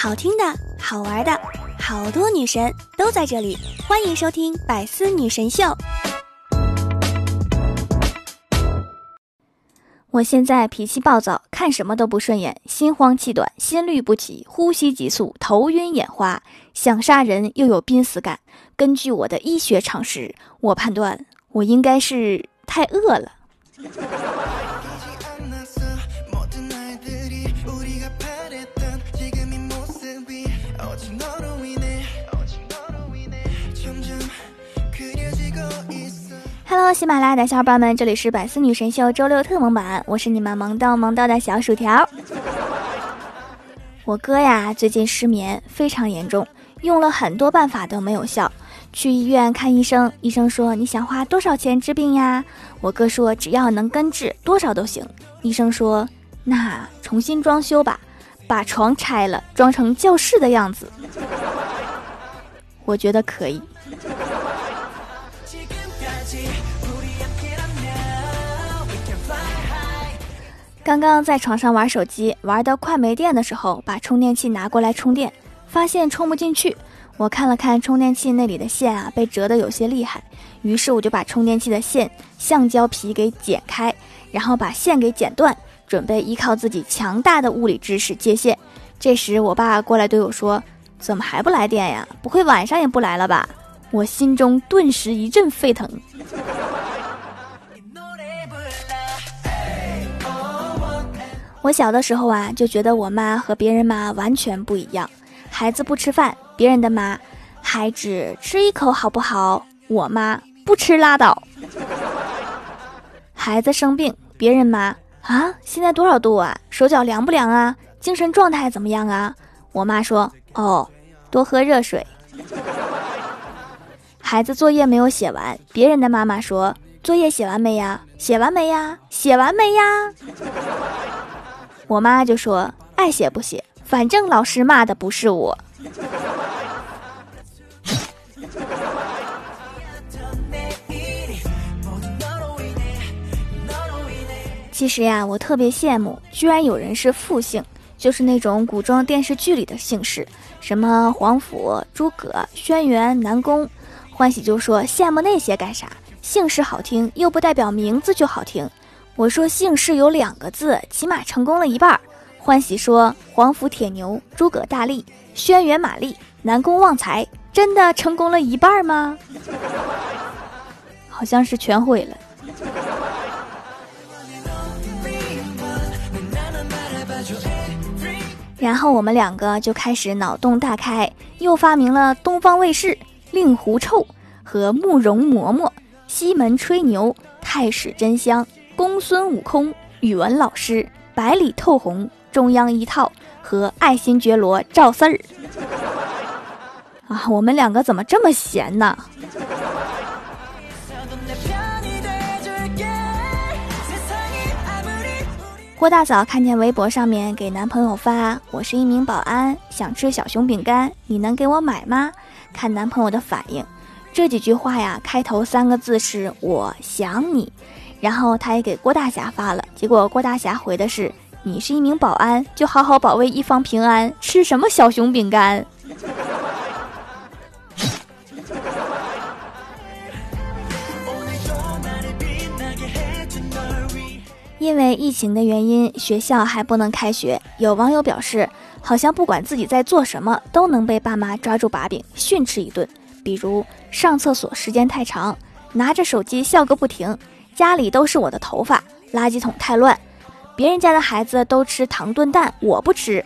好听的、好玩的，好多女神都在这里，欢迎收听《百思女神秀》。我现在脾气暴躁，看什么都不顺眼，心慌气短，心律不齐，呼吸急促，头晕眼花，想杀人又有濒死感。根据我的医学常识，我判断我应该是太饿了。喜马拉雅的小伙伴们，这里是百思女神秀周六特萌版，我是你们萌到萌到的小薯条。我哥呀，最近失眠非常严重，用了很多办法都没有效，去医院看医生，医生说你想花多少钱治病呀？我哥说只要能根治，多少都行。医生说那重新装修吧，把床拆了，装成教室的样子。我觉得可以。刚刚在床上玩手机，玩到快没电的时候，把充电器拿过来充电，发现充不进去。我看了看充电器那里的线啊，被折得有些厉害，于是我就把充电器的线橡胶皮给剪开，然后把线给剪断，准备依靠自己强大的物理知识接线。这时我爸过来对我说：“怎么还不来电呀？不会晚上也不来了吧？”我心中顿时一阵沸腾。我小的时候啊，就觉得我妈和别人妈完全不一样。孩子不吃饭，别人的妈，孩子吃一口好不好？我妈不吃拉倒。孩子生病，别人妈啊，现在多少度啊？手脚凉不凉啊？精神状态怎么样啊？我妈说哦，多喝热水。孩子作业没有写完，别人的妈妈说作业写完没呀？写完没呀？写完没呀？我妈就说：“爱写不写，反正老师骂的不是我。”其实呀，我特别羡慕，居然有人是复姓，就是那种古装电视剧里的姓氏，什么皇甫、诸葛、轩辕、南宫。欢喜就说：“羡慕那些干啥？姓氏好听，又不代表名字就好听。”我说姓氏有两个字，起码成功了一半。欢喜说：皇甫铁牛，诸葛大力，轩辕马力，南宫旺财，真的成功了一半吗？好像是全毁了。然后我们两个就开始脑洞大开，又发明了东方卫视、令狐臭和慕容嬷嬷、西门吹牛、太史真香。公孙悟空、语文老师、百里透红、中央一套和爱新觉罗赵四儿啊，我们两个怎么这么闲呢？郭大嫂看见微博上面给男朋友发：“我是一名保安，想吃小熊饼干，你能给我买吗？”看男朋友的反应，这几句话呀，开头三个字是我想你。然后他也给郭大侠发了，结果郭大侠回的是：“你是一名保安，就好好保卫一方平安，吃什么小熊饼干？” 因为疫情的原因，学校还不能开学。有网友表示，好像不管自己在做什么，都能被爸妈抓住把柄训斥一顿，比如上厕所时间太长，拿着手机笑个不停。家里都是我的头发，垃圾桶太乱，别人家的孩子都吃糖炖蛋，我不吃。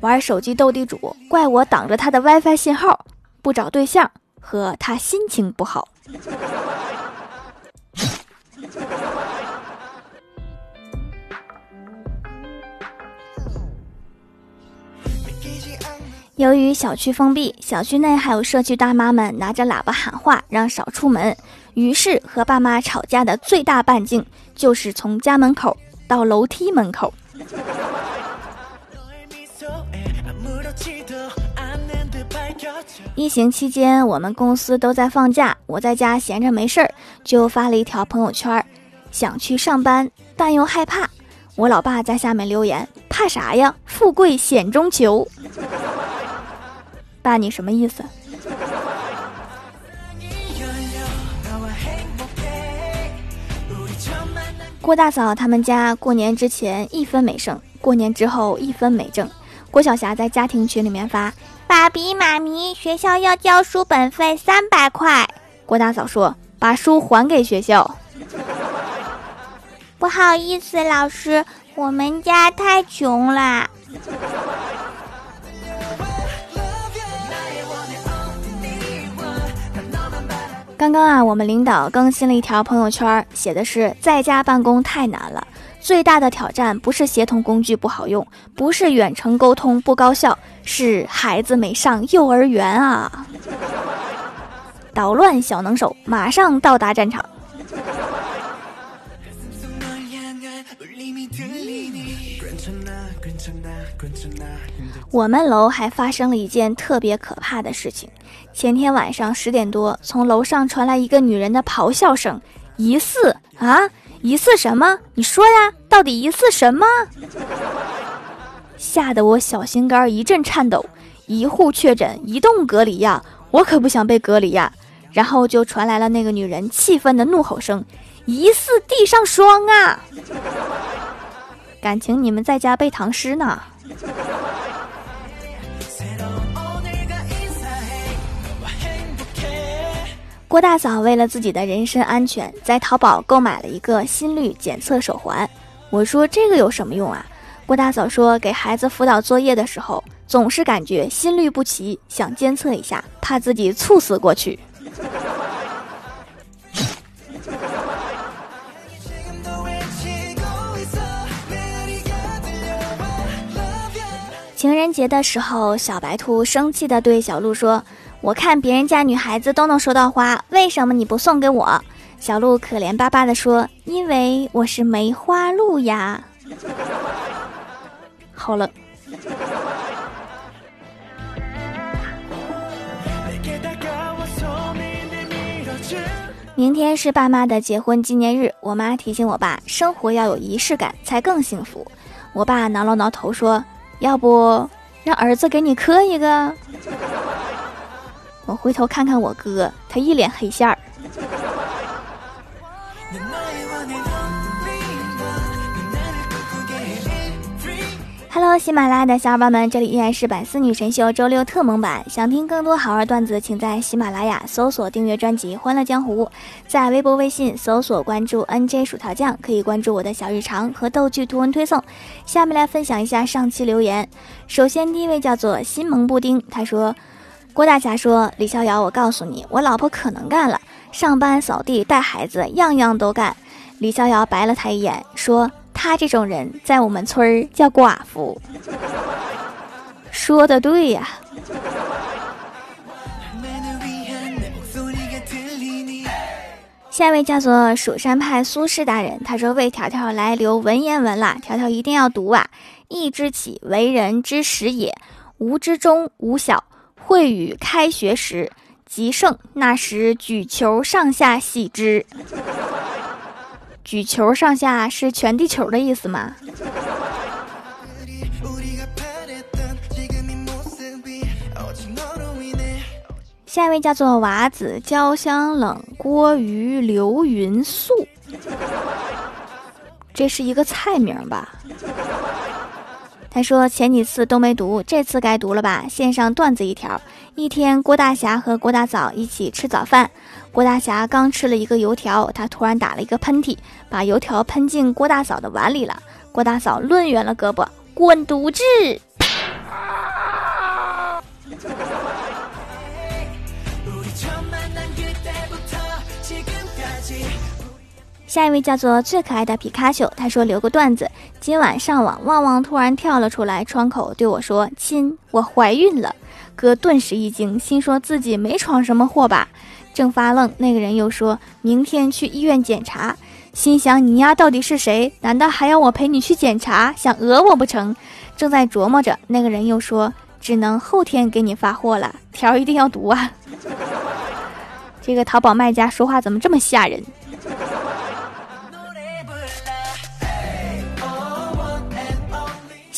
玩手机斗地主，怪我挡着他的 WiFi 信号。不找对象，和他心情不好。由于小区封闭，小区内还有社区大妈们拿着喇叭喊话，让少出门。于是和爸妈吵架的最大半径就是从家门口到楼梯门口。疫情期间，我们公司都在放假，我在家闲着没事儿，就发了一条朋友圈，想去上班，但又害怕。我老爸在下面留言：“怕啥呀？富贵险中求。”爸，你什么意思？郭大嫂他们家过年之前一分没剩，过年之后一分没挣。郭晓霞在家庭群里面发：“爸比妈咪，学校要交书本费三百块。”郭大嫂说：“把书还给学校。”不好意思，老师，我们家太穷了。刚刚啊，我们领导更新了一条朋友圈，写的是在家办公太难了，最大的挑战不是协同工具不好用，不是远程沟通不高效，是孩子没上幼儿园啊！捣乱小能手，马上到达战场。我们楼还发生了一件特别可怕的事情。前天晚上十点多，从楼上传来一个女人的咆哮声，疑似啊，疑似什么？你说呀，到底疑似什么？吓得我小心肝一阵颤抖。一户确诊，一栋隔离呀，我可不想被隔离呀。然后就传来了那个女人气愤的怒吼声，疑似地上霜啊！感情你们在家背唐诗呢？郭大嫂为了自己的人身安全，在淘宝购买了一个心率检测手环。我说这个有什么用啊？郭大嫂说，给孩子辅导作业的时候，总是感觉心率不齐，想监测一下，怕自己猝死过去。情人节的时候，小白兔生气地对小鹿说：“我看别人家女孩子都能收到花，为什么你不送给我？”小鹿可怜巴巴地说：“因为我是梅花鹿呀。”好了。明天是爸妈的结婚纪念日，我妈提醒我爸，生活要有仪式感才更幸福。我爸挠了挠头说。要不让儿子给你磕一个？我回头看看我哥，他一脸黑线儿。Hello，喜马拉雅的小伙伴们，这里依然是百思女神秀周六特萌版。想听更多好玩段子，请在喜马拉雅搜索订阅专辑《欢乐江湖》，在微博、微信搜索关注 NJ 薯条酱，可以关注我的小日常和逗趣图文推送。下面来分享一下上期留言。首先，第一位叫做新萌布丁，他说：“郭大侠说，李逍遥，我告诉你，我老婆可能干了，上班、扫地、带孩子，样样都干。”李逍遥白了他一眼，说。他这种人在我们村儿叫寡妇，说的对呀。下一位叫做蜀山派苏轼大人，他说为条条来留文言文啦，条条一定要读啊！义之起，为人之始也；无之中，无小。会与开学时，极盛，那时举球上下喜之。举球上下是全地球的意思吗？下一位叫做娃子焦香冷锅鱼流云素，这是一个菜名吧？他说前几次都没读，这次该读了吧？献上段子一条：一天，郭大侠和郭大嫂一起吃早饭。郭大侠刚吃了一个油条，他突然打了一个喷嚏，把油条喷进郭大嫂的碗里了。郭大嫂抡圆了胳膊，滚犊子！下一位叫做最可爱的皮卡丘，他说留个段子：今晚上网，旺旺突然跳了出来，窗口对我说：“亲，我怀孕了。”哥顿时一惊，心说自己没闯什么祸吧。正发愣，那个人又说明天去医院检查，心想你丫到底是谁？难道还要我陪你去检查？想讹我不成？正在琢磨着，那个人又说只能后天给你发货了，条一定要读啊！这个淘宝卖家说话怎么这么吓人？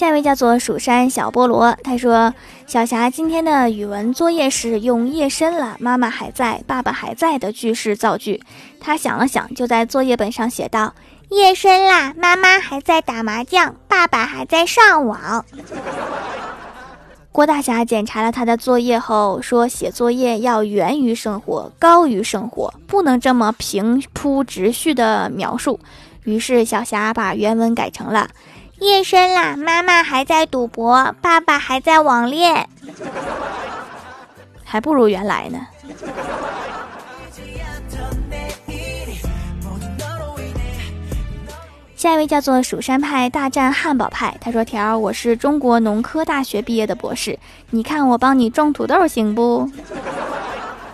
下一位叫做蜀山小菠萝，他说：“小霞今天的语文作业是用夜深了，妈妈还在，爸爸还在的句式造句。他想了想，就在作业本上写道：夜深啦，妈妈还在打麻将，爸爸还在上网。”郭大侠检查了他的作业后说：“写作业要源于生活，高于生活，不能这么平铺直叙的描述。”于是小霞把原文改成了。夜深了，妈妈还在赌博，爸爸还在网恋，还不如原来呢。下一位叫做蜀山派大战汉堡派，他说：“条，我是中国农科大学毕业的博士，你看我帮你种土豆行不？”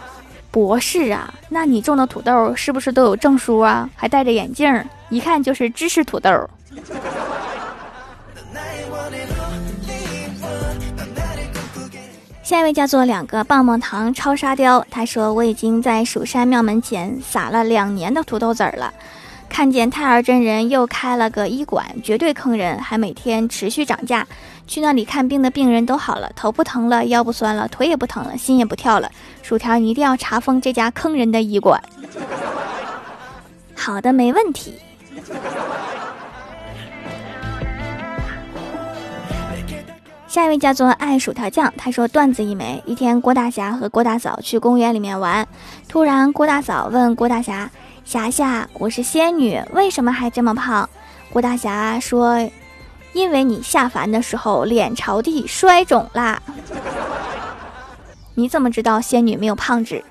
博士啊，那你种的土豆是不是都有证书啊？还戴着眼镜，一看就是知识土豆。下一位叫做两个棒棒糖超沙雕，他说我已经在蜀山庙门前撒了两年的土豆籽儿了，看见太儿真人又开了个医馆，绝对坑人，还每天持续涨价。去那里看病的病人都好了，头不疼了，腰不酸了，腿也不疼了，心也不跳了。薯条，你一定要查封这家坑人的医馆。好的，没问题。下一位叫做爱薯条酱，他说段子一枚。一天，郭大侠和郭大嫂去公园里面玩，突然郭大嫂问郭大侠：“侠侠，我是仙女，为什么还这么胖？”郭大侠说：“因为你下凡的时候脸朝地摔肿啦。”你怎么知道仙女没有胖纸？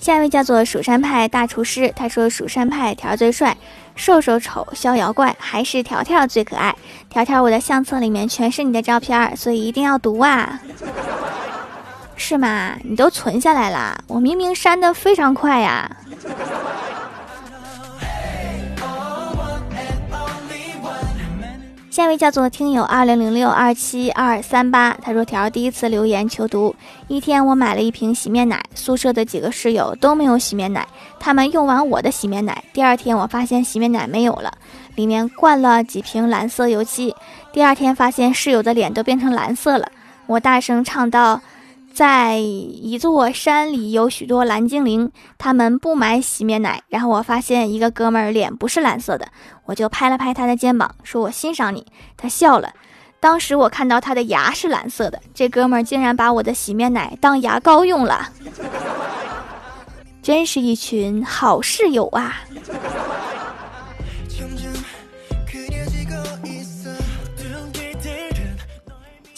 下一位叫做蜀山派大厨师，他说蜀山派条最帅。瘦瘦丑，逍遥怪，还是条条最可爱。条条，我的相册里面全是你的照片，所以一定要读啊。是吗？你都存下来啦？我明明删的非常快呀。下一位叫做听友二零零六二七二三八，他说条第一次留言求读。一天我买了一瓶洗面奶，宿舍的几个室友都没有洗面奶，他们用完我的洗面奶。第二天我发现洗面奶没有了，里面灌了几瓶蓝色油漆。第二天发现室友的脸都变成蓝色了，我大声唱道。在一座山里有许多蓝精灵，他们不买洗面奶。然后我发现一个哥们儿脸不是蓝色的，我就拍了拍他的肩膀，说我欣赏你。他笑了。当时我看到他的牙是蓝色的，这哥们儿竟然把我的洗面奶当牙膏用了，真是一群好室友啊！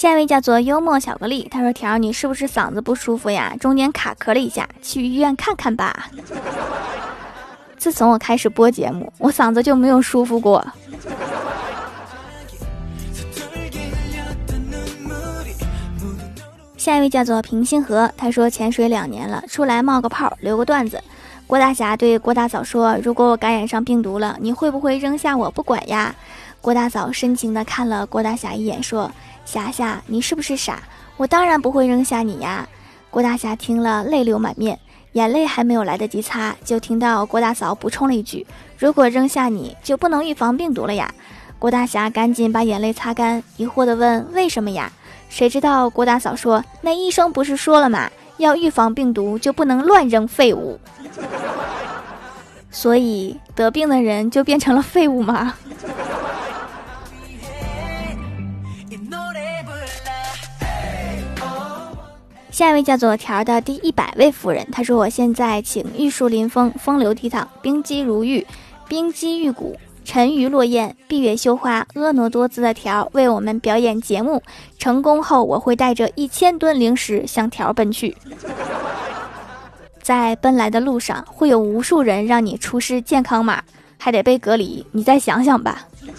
下一位叫做幽默巧克力，他说：“条，你是不是嗓子不舒服呀？中间卡壳了一下，去医院看看吧。”自从我开始播节目，我嗓子就没有舒服过。下一位叫做平心河，他说：“潜水两年了，出来冒个泡，留个段子。”郭大侠对郭大嫂说：“如果我感染上病毒了，你会不会扔下我不管呀？”郭大嫂深情地看了郭大侠一眼，说。霞霞，你是不是傻？我当然不会扔下你呀！郭大侠听了，泪流满面，眼泪还没有来得及擦，就听到郭大嫂补充了一句：“如果扔下你，就不能预防病毒了呀！”郭大侠赶紧把眼泪擦干，疑惑地问：“为什么呀？”谁知道郭大嫂说：“那医生不是说了吗？要预防病毒，就不能乱扔废物。所以得病的人就变成了废物吗？”下一位叫做条的第一百位夫人，她说：“我现在请玉树临风，风流倜傥，冰肌如玉，冰肌玉骨，沉鱼落雁，闭月羞花，婀娜多姿的条为我们表演节目。成功后，我会带着一千吨零食向条奔去。在奔来的路上，会有无数人让你出示健康码，还得被隔离。你再想想吧。”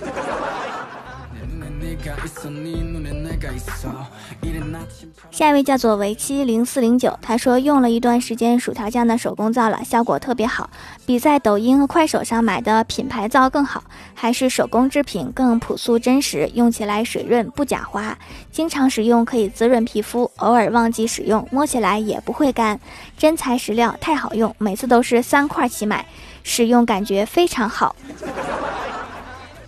下一位叫做为期零四零九，他说用了一段时间薯条酱的手工皂了，效果特别好，比在抖音和快手上买的品牌皂更好，还是手工制品更朴素真实，用起来水润不假滑，经常使用可以滋润皮肤，偶尔忘记使用摸起来也不会干，真材实料，太好用，每次都是三块起买。使用感觉非常好。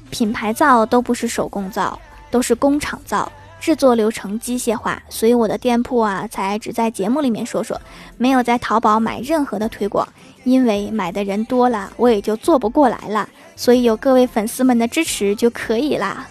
品牌皂都不是手工皂，都是工厂皂，制作流程机械化，所以我的店铺啊才只在节目里面说说，没有在淘宝买任何的推广，因为买的人多了，我也就做不过来了。所以有各位粉丝们的支持就可以啦。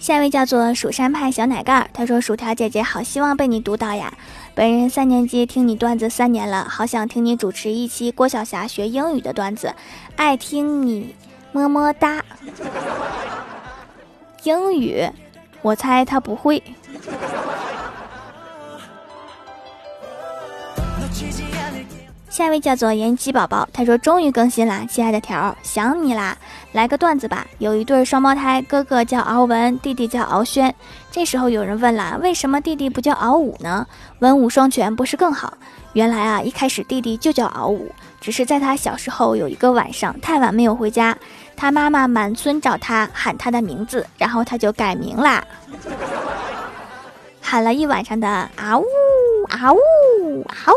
下一位叫做蜀山派小奶盖，他说：“薯条姐姐好，希望被你读到呀。本人三年级听你段子三年了，好想听你主持一期郭晓霞学英语的段子，爱听你么么哒。英语，我猜他不会。”下一位叫做妍希宝宝，他说终于更新啦，亲爱的条，想你啦，来个段子吧。有一对双胞胎，哥哥叫敖文，弟弟叫敖轩。这时候有人问了，为什么弟弟不叫敖武呢？文武双全不是更好？原来啊，一开始弟弟就叫敖武，只是在他小时候有一个晚上太晚没有回家，他妈妈满村找他喊他的名字，然后他就改名啦，喊了一晚上的啊呜啊呜啊呜。